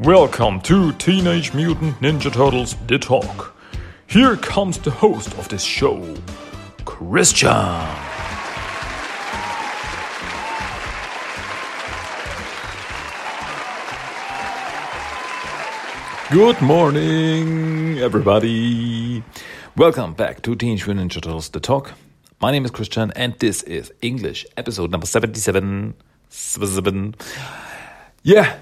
Welcome to Teenage Mutant Ninja Turtles The Talk. Here comes the host of this show, Christian. Good morning, everybody. Welcome back to Teenage Mutant Ninja Turtles The Talk. My name is Christian, and this is English episode number 77. Seven. Yeah,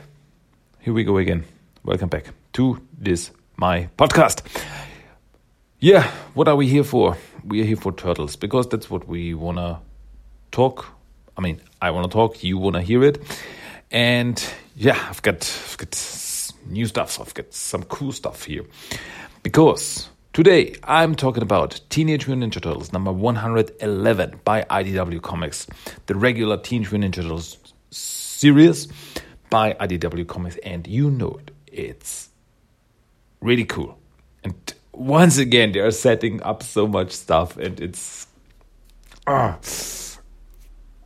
here we go again. Welcome back to this, my podcast. Yeah, what are we here for? We are here for turtles because that's what we want to talk. I mean, I want to talk, you want to hear it. And yeah, I've got, I've got new stuff. I've got some cool stuff here. Because today I'm talking about Teenage Mutant Ninja Turtles number 111 by IDW Comics, the regular Teenage Mutant Ninja Turtles series by IDW Comics, and you know it. It's really cool. And once again, they are setting up so much stuff, and it's. Uh,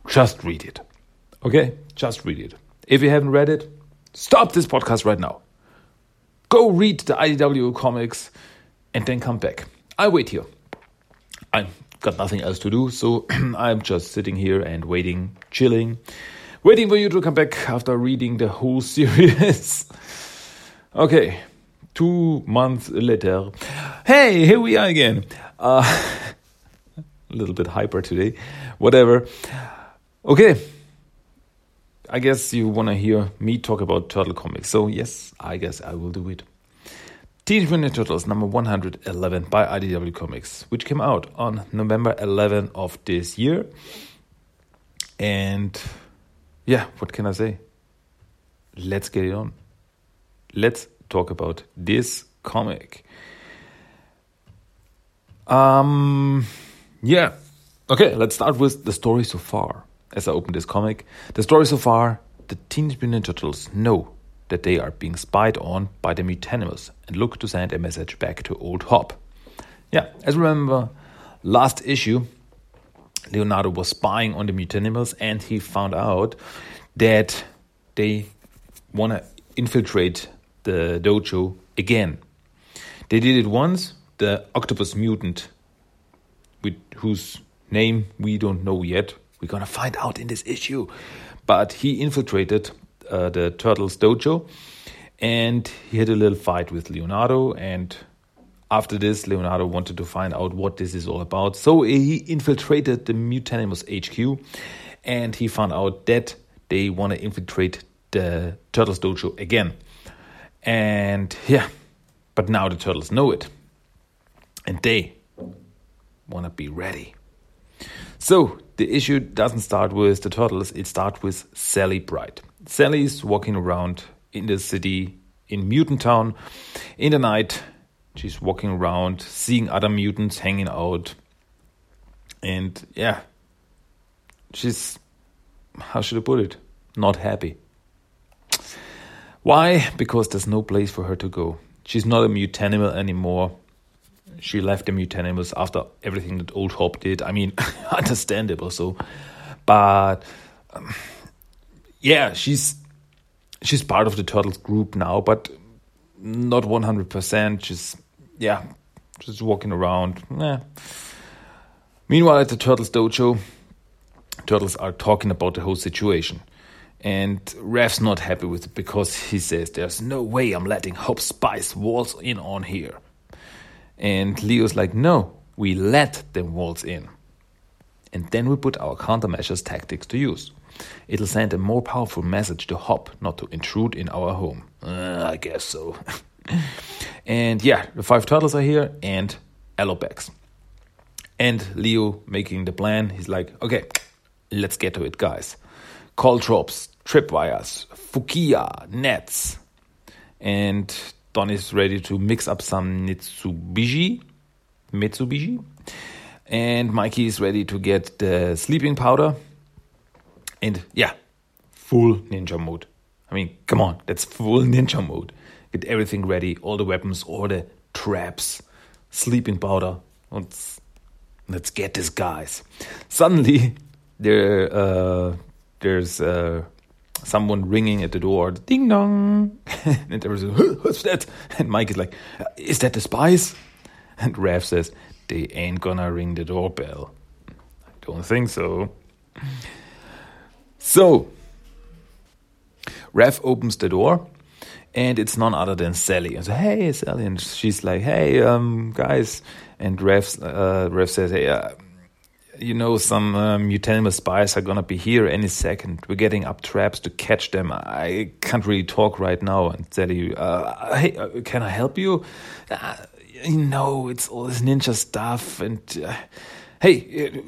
just read it. Okay? Just read it. If you haven't read it, stop this podcast right now. Go read the IDW comics and then come back. I wait here. I've got nothing else to do, so I'm just sitting here and waiting, chilling, waiting for you to come back after reading the whole series. okay, two months later. Hey, here we are again. Uh, a little bit hyper today. Whatever. Okay. I guess you want to hear me talk about Turtle Comics. So, yes, I guess I will do it. Teenage Mutant Turtles number 111 by IDW Comics, which came out on November 11 of this year. And yeah, what can I say? Let's get it on. Let's talk about this comic. Um, yeah. Okay, let's start with the story so far. As I open this comic, the story so far the Teenage Mutant Turtles know that they are being spied on by the Mutanimals and look to send a message back to Old Hob. Yeah, as remember, last issue, Leonardo was spying on the Mutanimals and he found out that they want to infiltrate the dojo again. They did it once, the octopus mutant, with whose name we don't know yet. We're gonna find out in this issue. But he infiltrated uh, the Turtles dojo and he had a little fight with Leonardo. And after this, Leonardo wanted to find out what this is all about. So he infiltrated the Mutanimals HQ and he found out that they want to infiltrate the Turtles dojo again. And yeah, but now the Turtles know it. And they want to be ready. So the issue doesn't start with the Turtles, it starts with Sally Pride. Sally's walking around in the city in Mutant Town in the night. She's walking around, seeing other mutants hanging out. And yeah, she's, how should I put it? Not happy. Why? Because there's no place for her to go. She's not a mutanimal anymore. She left the mutanimals after everything that Old Hob did. I mean, understandable so. But um, yeah, she's she's part of the Turtles group now, but not 100%. just, yeah, just walking around. Yeah. Meanwhile, at the Turtles dojo, Turtles are talking about the whole situation. And Raph's not happy with it because he says there's no way I'm letting Hob's spies waltz in on here. And Leo's like, no, we let them waltz in. And then we put our countermeasures tactics to use. It'll send a more powerful message to Hob not to intrude in our home. Uh, I guess so. and yeah, the five turtles are here and Alopex. And Leo making the plan, he's like, okay, let's get to it, guys. Caltrops, tripwires, fukiya, nets. And Don is ready to mix up some metsubushi. metsubushi. And Mikey is ready to get the sleeping powder. And yeah, full ninja mode. I mean, come on, that's full ninja mode. Get everything ready, all the weapons, all the traps, sleeping powder. Let's, let's get this, guys. Suddenly, there, uh, there's uh, someone ringing at the door, ding dong, and everyone's like, what's that? And Mike is like, is that the spies? And Raph says, they ain't gonna ring the doorbell. I don't think so. So, Raph opens the door, and it's none other than Sally. And so, hey, Sally, and she's like, hey, um, guys, and Rev, uh, Raph says, hey, uh, you know, some um, spies are gonna be here any second. We're getting up traps to catch them. I can't really talk right now. And Sally, uh, hey, uh, can I help you? Uh, you know, it's all this ninja stuff. And uh, hey, uh,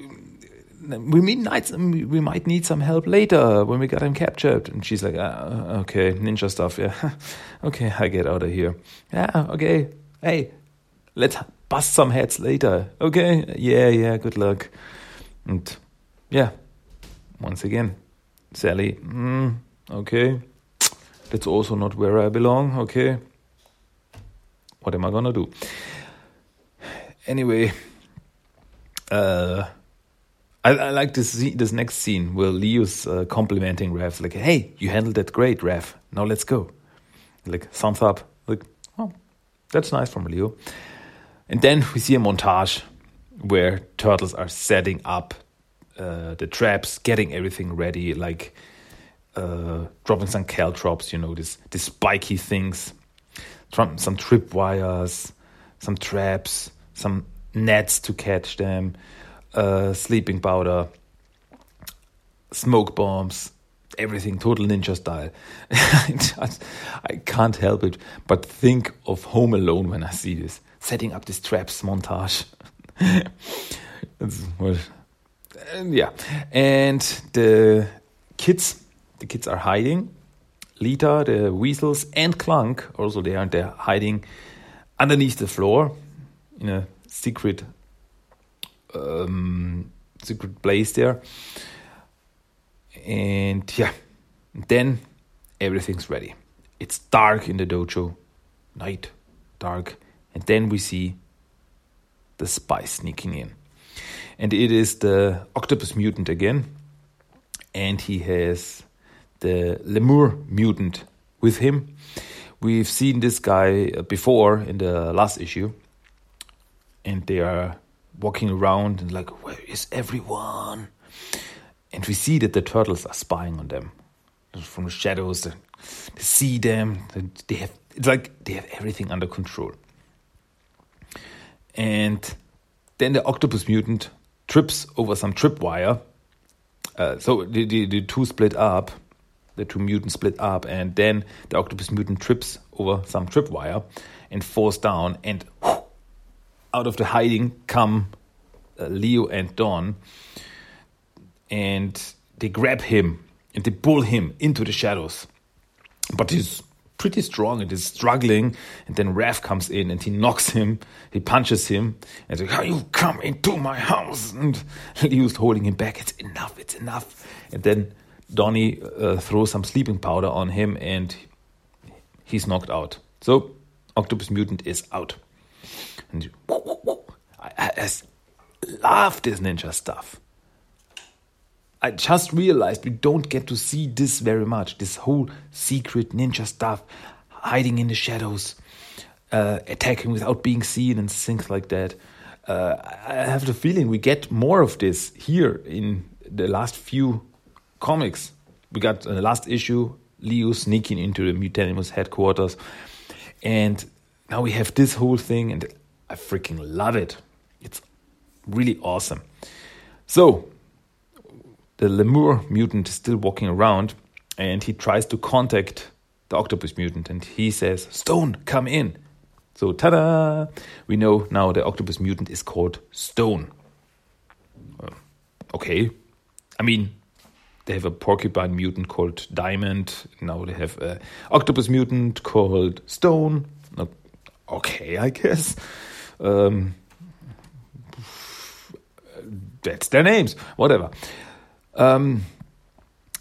we might we might need some help later when we got him captured. And she's like, uh, okay, ninja stuff. Yeah, okay, I get out of here. Yeah, okay. Hey, let's bust some heads later. Okay, yeah, yeah. Good luck. And yeah, once again, Sally, mm, okay, that's also not where I belong, okay. What am I gonna do? Anyway, uh, I, I, like this this next scene where Leo's uh, complimenting Raph, like, "Hey, you handled that great, Raph. Now let's go." Like thumbs up. Like, oh, that's nice from Leo. And then we see a montage where turtles are setting up uh, the traps, getting everything ready, like uh, dropping some caltrops, you know, this, this spiky things, some trip wires, some traps, some nets to catch them, uh, sleeping powder, smoke bombs, everything total ninja style. I can't help it but think of Home Alone when I see this, setting up this traps montage. yeah, and the kids, the kids are hiding. Lita, the weasels, and Clunk also there, and they're hiding underneath the floor in a secret, um, secret place there. And yeah, then everything's ready. It's dark in the dojo, night, dark, and then we see the spy sneaking in. And it is the octopus mutant again. And he has the lemur mutant with him. We've seen this guy before in the last issue. And they are walking around and like, where is everyone? And we see that the turtles are spying on them from the shadows. They see them. They have it's like they have everything under control. And then the octopus mutant trips over some tripwire. Uh, so the, the, the two split up, the two mutants split up, and then the octopus mutant trips over some tripwire and falls down, and out of the hiding come uh, Leo and Don, and they grab him and they pull him into the shadows. But he's pretty strong and he's struggling. And then Raph comes in and he knocks him, he punches him, and like, How you come into my house? And Leo's holding him back. It's enough, it's enough. And then Donnie uh, throws some sleeping powder on him and he's knocked out. So Octopus Mutant is out. And I, I, I love this ninja stuff. I just realized we don't get to see this very much. This whole secret ninja stuff, hiding in the shadows, uh, attacking without being seen, and things like that. Uh, I have the feeling we get more of this here in the last few comics. We got the last issue Leo sneaking into the Mutanimals headquarters, and now we have this whole thing, and I freaking love it. It's really awesome. So the lemur mutant is still walking around and he tries to contact the octopus mutant and he says, Stone, come in. So, ta da! We know now the octopus mutant is called Stone. Uh, okay. I mean, they have a porcupine mutant called Diamond. Now they have an octopus mutant called Stone. Okay, I guess. Um, that's their names. Whatever. Um,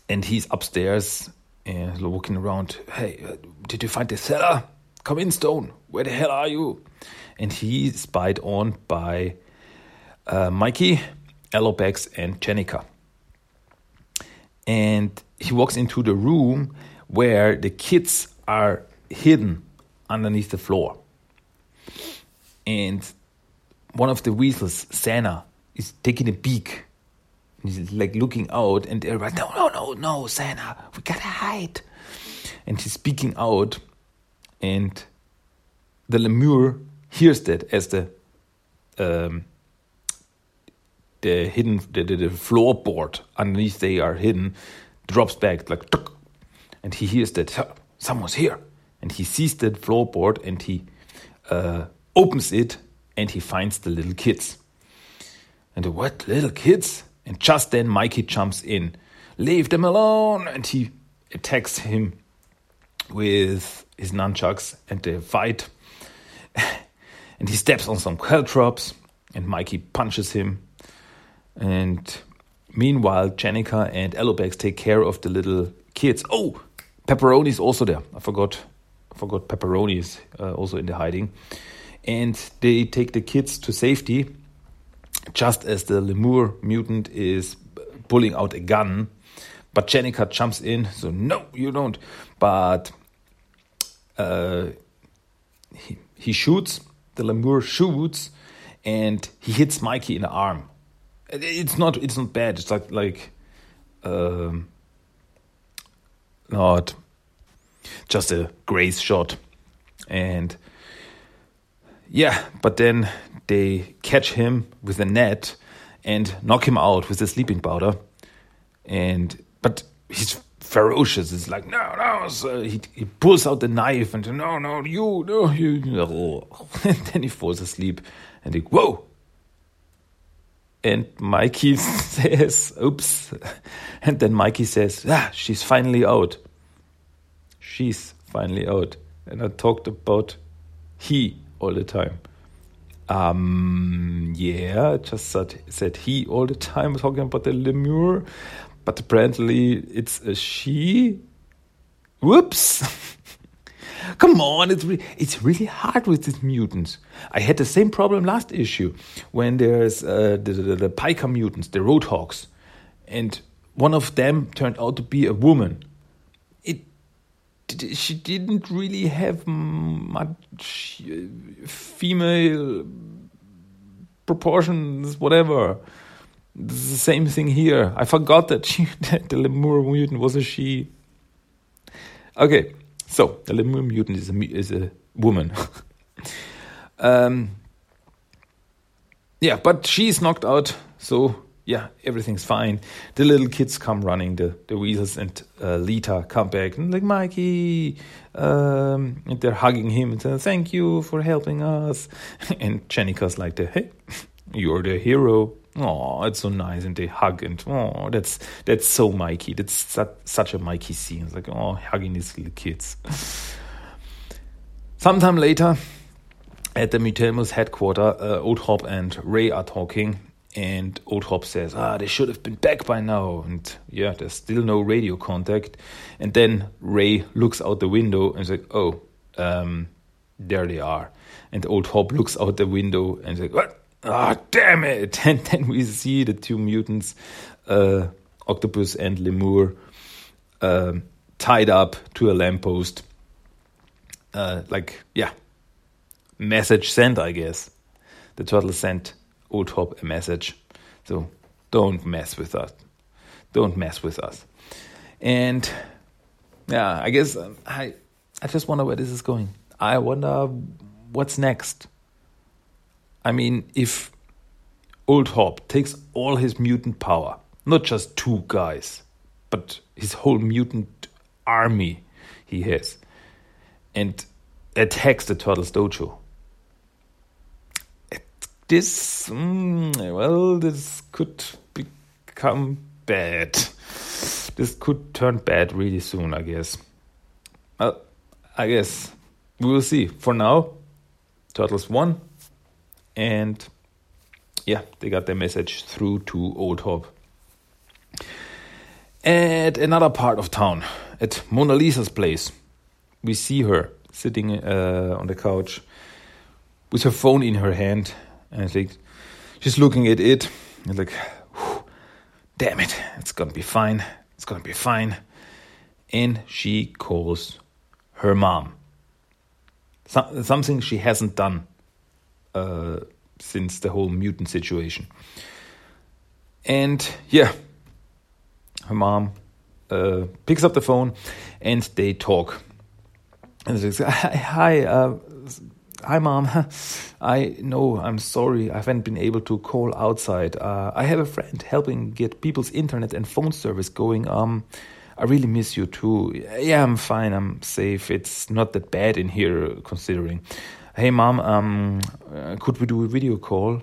and he's upstairs and looking around. Hey, uh, did you find the cellar? Come in, Stone. Where the hell are you? And he's spied on by uh, Mikey, Alopex, and Jennika. And he walks into the room where the kids are hidden underneath the floor. And one of the weasels, Santa, is taking a peek. He's like looking out, and they're like, no, no, no, no, Santa, we gotta hide. And he's speaking out, and the lemur hears that as the um, the hidden the, the, the floorboard underneath they are hidden drops back like and he hears that someone's here and he sees that floorboard and he uh, opens it and he finds the little kids and what little kids and just then mikey jumps in leave them alone and he attacks him with his nunchucks and they fight and he steps on some caltrops and mikey punches him and meanwhile, Jennika and Alopex take care of the little kids. Oh, Pepperoni is also there. I forgot. I forgot Pepperoni is uh, also in the hiding. And they take the kids to safety just as the lemur mutant is pulling out a gun. But Jennika jumps in, so no, you don't. But uh, he, he shoots, the lemur shoots, and he hits Mikey in the arm it's not it's not bad. It's like like um, not just a grace shot, and yeah, but then they catch him with a net and knock him out with a sleeping powder, and but he's ferocious. It's like no, no. So he he pulls out the knife and no, no, you, no, you. and then he falls asleep, and he whoa and Mikey says, oops. And then Mikey says, ah, she's finally out. She's finally out. And I talked about he all the time. Um, yeah, just said, said he all the time, talking about the lemur. But apparently it's a she. Whoops. Come on, it's re- it's really hard with these mutants. I had the same problem last issue when there's uh, the, the, the mutants, the roadhogs, and one of them turned out to be a woman. She didn't really have much uh, female proportions, whatever. It's the same thing here. I forgot that she, that the lemur mutant was a she. Okay, so, the lemur mutant is a, is a woman. um, yeah, but she's knocked out, so yeah, everything's fine. The little kids come running, the, the weasels and uh, Lita come back and like, Mikey, um, and they're hugging him and saying, thank you for helping us. and Jennika's like, hey, you're the hero oh, it's so nice, and they hug, and oh, that's that's so Mikey. That's such, such a Mikey scene. It's like oh, hugging these little kids. Sometime later, at the Mutanimals headquarters, uh, Old Hob and Ray are talking, and Old Hob says, "Ah, they should have been back by now." And yeah, there's still no radio contact. And then Ray looks out the window and is like, "Oh, um, there they are." And Old Hob looks out the window and is like, "What?" Ah, oh, damn it! And then we see the two mutants, uh, Octopus and Lemur, uh, tied up to a lamppost. Uh, like, yeah, message sent, I guess. The turtle sent Old Hob a message. So don't mess with us. Don't mess with us. And yeah, I guess uh, I I just wonder where this is going. I wonder what's next. I mean, if Old Hob takes all his mutant power, not just two guys, but his whole mutant army he has, and attacks the Turtles Dojo. This, mm, well, this could become bad. This could turn bad really soon, I guess. I guess we will see. For now, Turtles won and yeah, they got their message through to Old Hob. At another part of town, at Mona Lisa's place, we see her sitting uh, on the couch with her phone in her hand, and I think she's looking at it, and like, damn it, it's gonna be fine, it's gonna be fine. and she calls her mom. Some, something she hasn't done uh, since the whole mutant situation. And yeah, her mom uh, picks up the phone and they talk. And she says, Hi, uh, hi, mom. I know I'm sorry. I haven't been able to call outside. Uh, I have a friend helping get people's internet and phone service going. Um, I really miss you too. Yeah, I'm fine. I'm safe. It's not that bad in here, considering. Hey, mom. Um, uh, could we do a video call?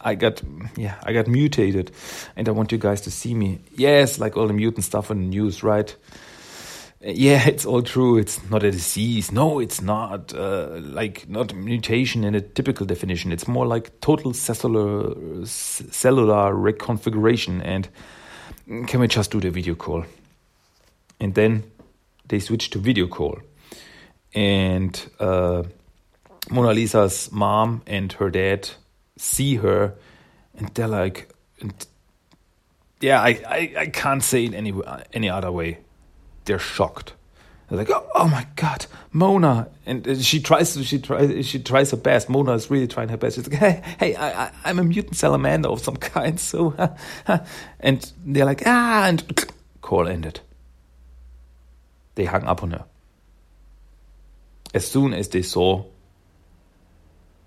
I got yeah, I got mutated, and I want you guys to see me. Yes, like all the mutant stuff on the news, right? Yeah, it's all true. It's not a disease. No, it's not. Uh, like not mutation in a typical definition. It's more like total cellular cellular reconfiguration. And can we just do the video call? And then they switch to video call, and uh, Mona Lisa's mom and her dad see her and they're like and yeah I, I, I can't say it any any other way they're shocked. They're like oh, oh my god mona. And she tries she tries she tries her best. Mona is really trying her best. She's like hey hey I, I, i'm a mutant salamander of some kind so and they're like ah and call ended. They hung up on her. As soon as they saw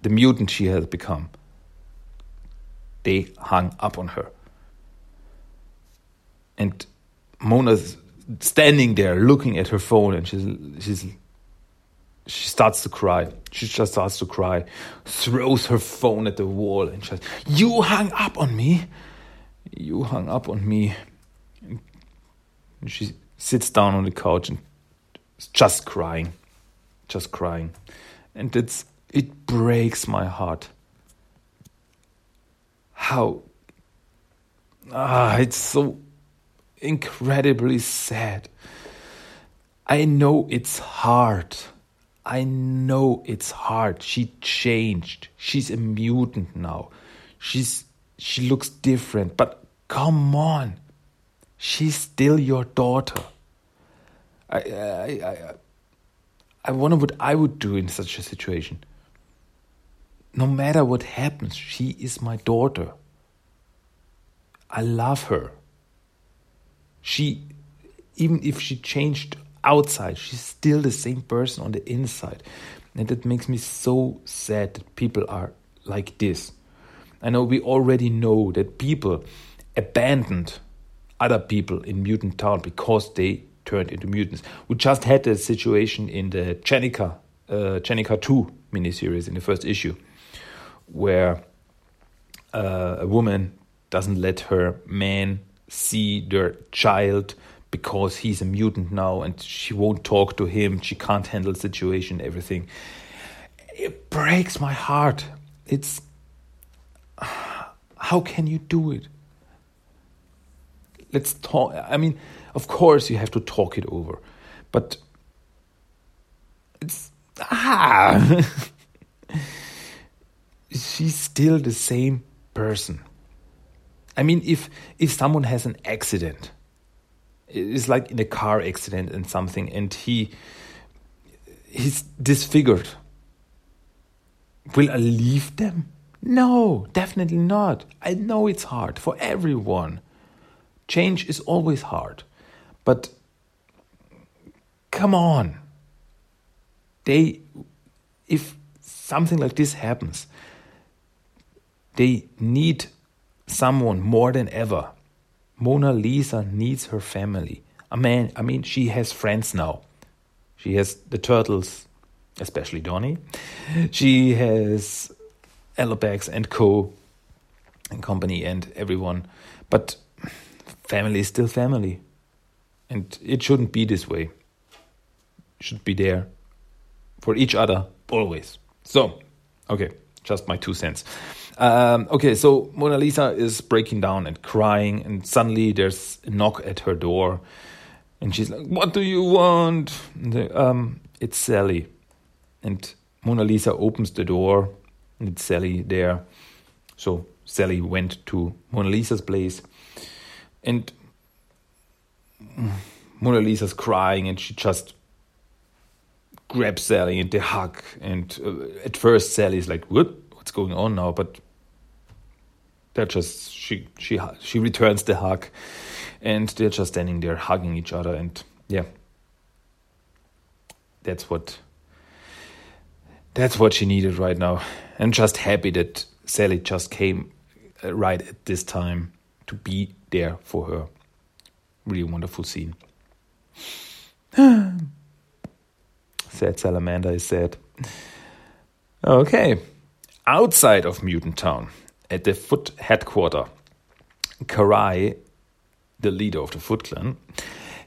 the mutant she had become they hung up on her. And Mona's standing there looking at her phone and she's she's she starts to cry. She just starts to cry, throws her phone at the wall and says, You hung up on me. You hung up on me. And she sits down on the couch and is just crying. Just crying. And it's it breaks my heart how ah, it's so incredibly sad. I know it's hard. I know it's hard. She changed. She's a mutant now. She's she looks different, but come on. She's still your daughter. I I I, I wonder what I would do in such a situation no matter what happens, she is my daughter. I love her. She, even if she changed outside, she's still the same person on the inside. And that makes me so sad that people are like this. I know we already know that people abandoned other people in Mutant Town because they turned into mutants. We just had a situation in the Jennika, uh, Jennika 2 miniseries in the first issue where uh, a woman doesn't let her man see their child because he's a mutant now and she won't talk to him she can't handle the situation everything. It breaks my heart. It's how can you do it? Let's talk i mean of course you have to talk it over but it's ah! She's still the same person. I mean, if if someone has an accident, it's like in a car accident and something, and he he's disfigured. Will I leave them? No, definitely not. I know it's hard for everyone. Change is always hard. But come on. They if something like this happens, they need someone more than ever. Mona Lisa needs her family. I mean, I mean, she has friends now. She has the turtles, especially Donny. She has Alopex and Co. and company and everyone. But family is still family. And it shouldn't be this way. should be there for each other always. So, okay, just my two cents. Um, okay, so Mona Lisa is breaking down and crying, and suddenly there's a knock at her door, and she's like, "What do you want?" Um, it's Sally, and Mona Lisa opens the door, and it's Sally there. So Sally went to Mona Lisa's place, and Mona Lisa's crying and she just grabs Sally and they hug. And uh, at first, Sally's like, "What? What's going on now?" But they're just she she she returns the hug, and they're just standing there hugging each other. And yeah, that's what that's what she needed right now. And just happy that Sally just came uh, right at this time to be there for her. Really wonderful scene. Said Salamander is sad. Okay. Outside of Mutant Town, at the Foot headquarters, Karai, the leader of the Foot Clan,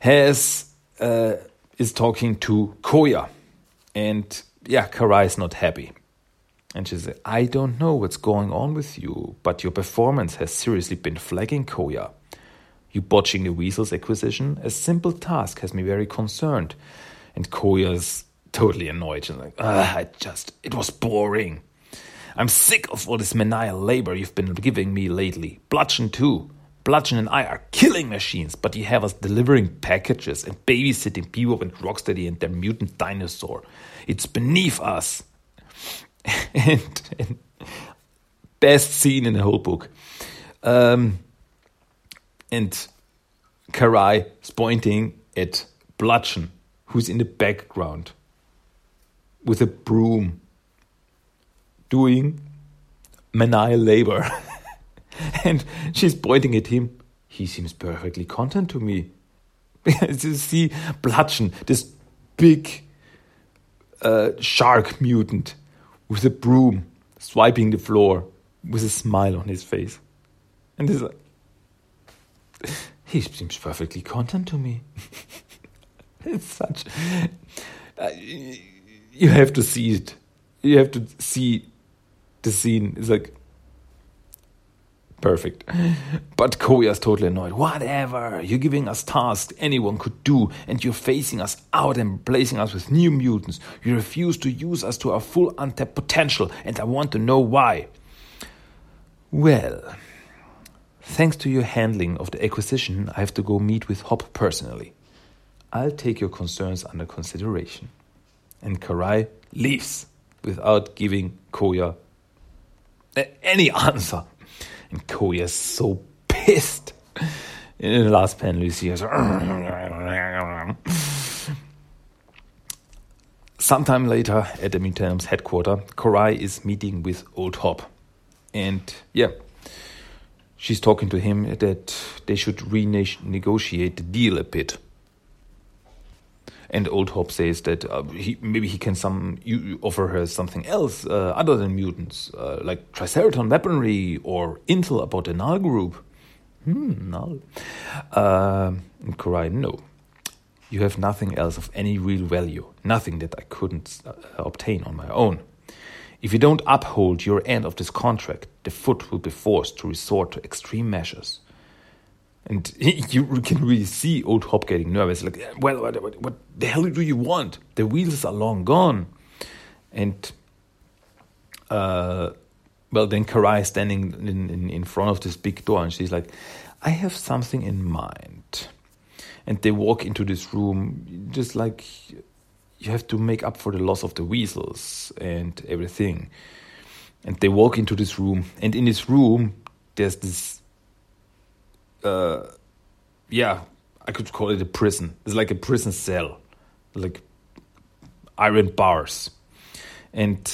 has uh, is talking to Koya, and yeah, Karai is not happy. And she says, I don't know what's going on with you, but your performance has seriously been flagging Koya. You botching the Weasel's acquisition? A simple task has me very concerned. And Koya's totally annoyed. and like, I just, it was boring. I'm sick of all this menial labor you've been giving me lately. Bludgeon too. Bludgeon and I are killing machines, but you have us delivering packages and babysitting Bebop and Rocksteady and their mutant dinosaur. It's beneath us. and, and, best scene in the whole book. Um, and Karai is pointing at Bludgeon, who's in the background with a broom doing menial labor. and she's pointing at him. He seems perfectly content to me. to see Bludgeon, this big uh, shark mutant with a broom swiping the floor with a smile on his face. And he's like, he seems perfectly content to me. it's such. Uh, you have to see it. You have to see the scene. It's like perfect. But Koya's totally annoyed. Whatever. You're giving us tasks anyone could do, and you're phasing us out and placing us with new mutants. You refuse to use us to our full untapped potential, and I want to know why. Well, thanks to your handling of the acquisition, I have to go meet with Hob personally. I'll take your concerns under consideration. And Karai leaves without giving Koya any answer. And Koya is so pissed. In the last panel, you see. Sometime later, at the Mutanimals' headquarters, Karai is meeting with Old Hob. And yeah, she's talking to him that they should renegotiate the deal a bit. And Old Hob says that uh, he, maybe he can some you, offer her something else uh, other than mutants, uh, like Triceraton weaponry or intel about the Null group. Hmm, Null. Uh, Karai, no. You have nothing else of any real value, nothing that I couldn't uh, obtain on my own. If you don't uphold your end of this contract, the foot will be forced to resort to extreme measures. And you can really see old Hob getting nervous. Like, well, what, what, what, the hell do you want? The wheels are long gone. And, uh, well, then Karai is standing in, in, in front of this big door and she's like, I have something in mind. And they walk into this room, just like you have to make up for the loss of the weasels and everything. And they walk into this room, and in this room, there's this uh, yeah, I could call it a prison. It's like a prison cell, like iron bars. And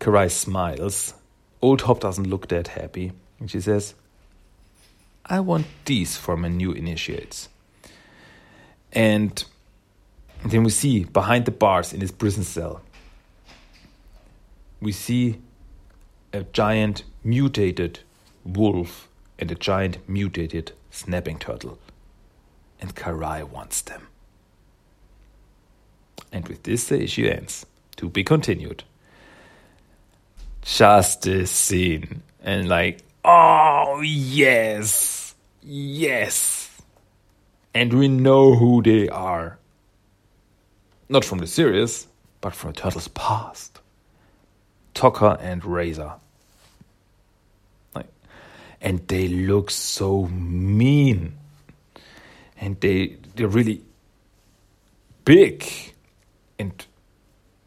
Karai smiles. Old Hob doesn't look that happy. And she says, I want these for my new initiates. And then we see behind the bars in his prison cell, we see a giant mutated wolf and a giant mutated snapping turtle. And Karai wants them. And with this, the issue ends. To be continued. Just this scene. And like, oh, yes. Yes. And we know who they are. Not from the series, but from Turtles' past. Tokka and Rahzar and they look so mean and they they're really big and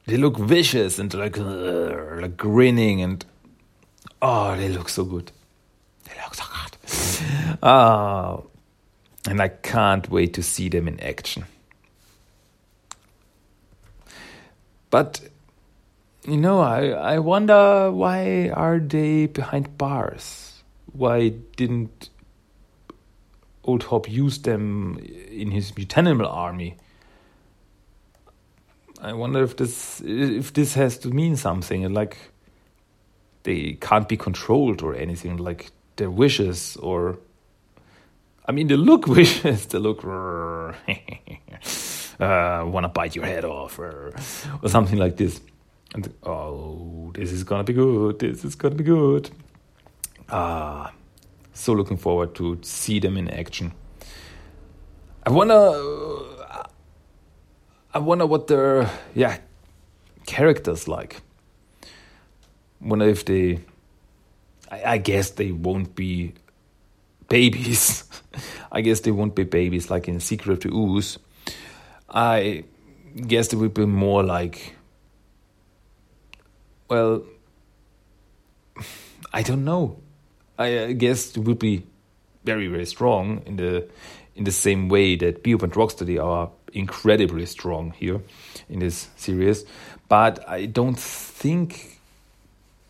they look vicious and like, uh, like grinning and oh, they look so good. They look so good. Ah, and I can't wait to see them in action. But you know, I I wonder why are they behind bars? Why didn't Old Hob use them in his mutanimal army? I wonder if this if this has to mean something like they can't be controlled or anything like their wishes or I mean they look wishes they look uh, want to bite your head off or, or something like this and oh this is gonna be good this is gonna be good ah so looking forward to see them in action I wonder I wonder what their yeah characters like. Wonder if they. I, I guess they won't be babies. I guess they won't be babies like in Secret of the Ooze. I guess they will be more like. Well, I don't know. I guess it would be very very strong in the in the same way that Bebop and Rocksteady are incredibly strong here in this series, but I don't think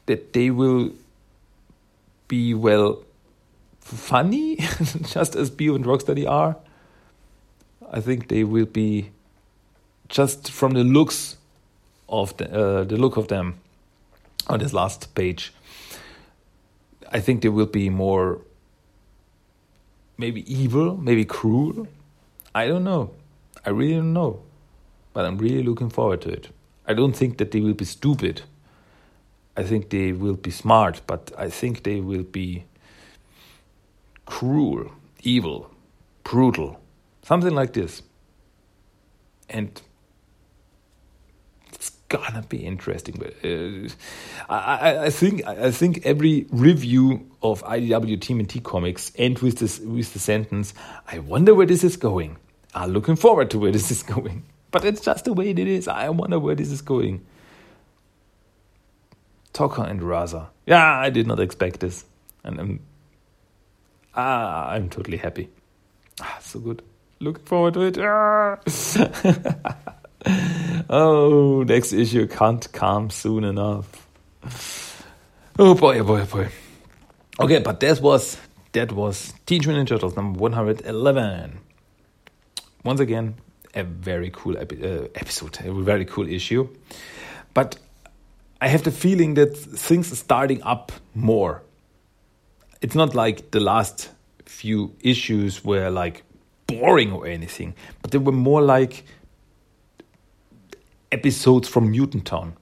that they will be well funny, just as Bebop and Rocksteady are. I think they will be just from the looks of the, uh, the look of them on this last page. I think they will be more maybe evil, maybe cruel. I don't know. I really don't know. But I'm really looking forward to it. I don't think that they will be stupid. I think they will be smart, but I think they will be cruel, evil, brutal, something like this. And gonna be interesting. But uh, I, I think I think every review of IDW TMNT comics ends with this with the sentence, "I wonder where this is going." I'm looking forward to where this is going. But it's just the way it is. I wonder where this is going. Tokka and Rahzar. Yeah, I did not expect this. And I'm ah, I'm totally happy. Ah, so good. Looking forward to it. Ah. oh, next issue can't come soon enough. Oh boy, oh boy, oh boy. Okay, but that was that was Teenage Mutant Ninja Turtles number 111 once again, a very cool epi uh, episode, a very cool issue. But I have the feeling that things are starting up more. It's not like the last few issues were like boring or anything, but they were more like episodes from Mutant Town,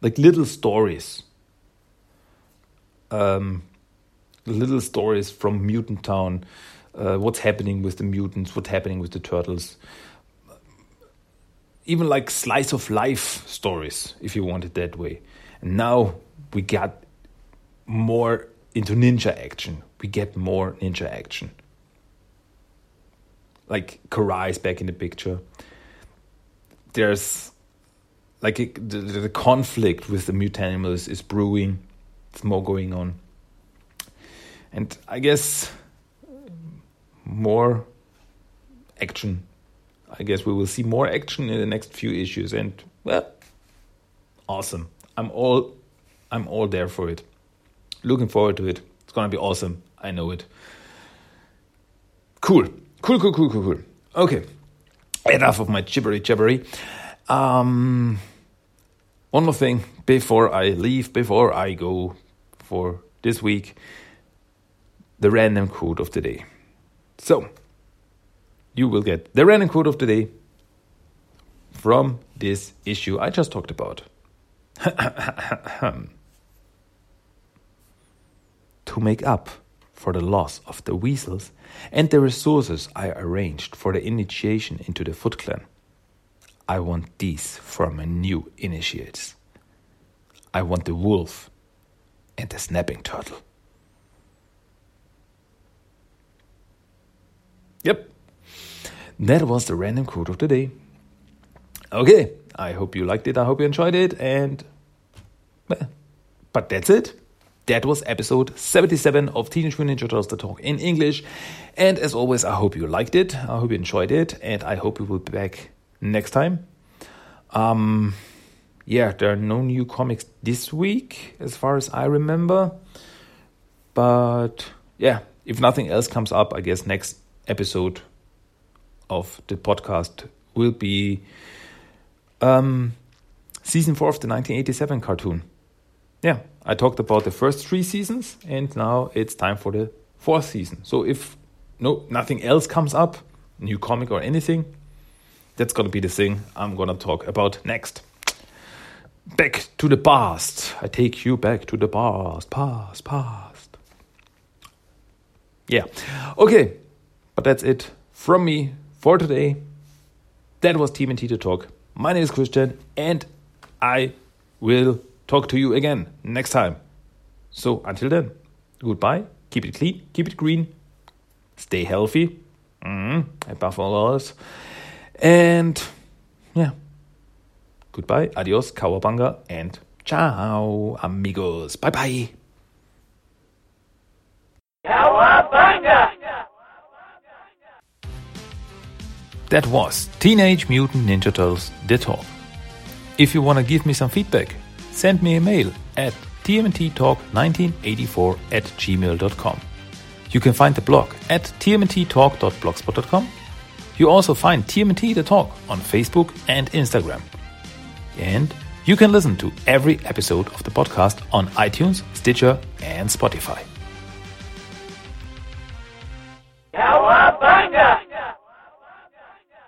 like little stories. Um, little stories from Mutant Town uh, what's happening with the mutants, what's happening with the turtles. Even like slice of life stories, if you want it that way. And now we got more into ninja action. We get more ninja action. Like Karai is back in the picture. There's like a, the, the conflict with the mutanimals is brewing. It's more going on. And I guess more action. I guess we will see more action in the next few issues, and well, awesome. I'm all, I'm all there for it. Looking forward to it. It's gonna be awesome. I know it. Cool, cool, cool, cool, cool, cool. Okay, enough of my gibbery jabbery. Um, one more thing before I leave, before I go for this week, the random quote of the day. So, you will get the random quote of the day from this issue I just talked about. to make up for the loss of the weasels and the resources I arranged for the initiation into the Foot Clan, I want these for my new initiates. I want the wolf and the snapping turtle. Yep. That was the random quote of the day. Okay, I hope you liked it. I hope you enjoyed it. And, but that's it. That was episode 77 of Teenage Mutant Ninja Turtles The Talk in English. And as always, I hope you liked it. I hope you enjoyed it. And I hope you will be back next time. Um, yeah, there are no new comics this week, as far as I remember. But yeah, if nothing else comes up, I guess next episode of the podcast will be um, season four of the 1987 cartoon. Yeah, I talked about the first three seasons, and now it's time for the fourth season. So if no nothing else comes up, new comic or anything, that's gonna be the thing I'm gonna talk about next. Back to the past. I take you back to the past, past, past. Yeah. Okay. But that's it from me for today. That was TMNT The Talk. My name is Christian, and I will talk to you again next time. So until then, goodbye. Keep it clean, keep it green, stay healthy, mm, above all else. And yeah, goodbye, adios, cowabunga, and ciao, amigos. Bye bye. Cowabunga! That was Teenage Mutant Ninja Turtles The Talk. If you want to give me some feedback, send me a mail at tmnttalk1984 at gmail.com. You can find the blog at tmnttalk.blogspot.com. You also find TMNT The Talk on Facebook and Instagram. And you can listen to every episode of the podcast on iTunes, Stitcher, and Spotify. Cowabunga!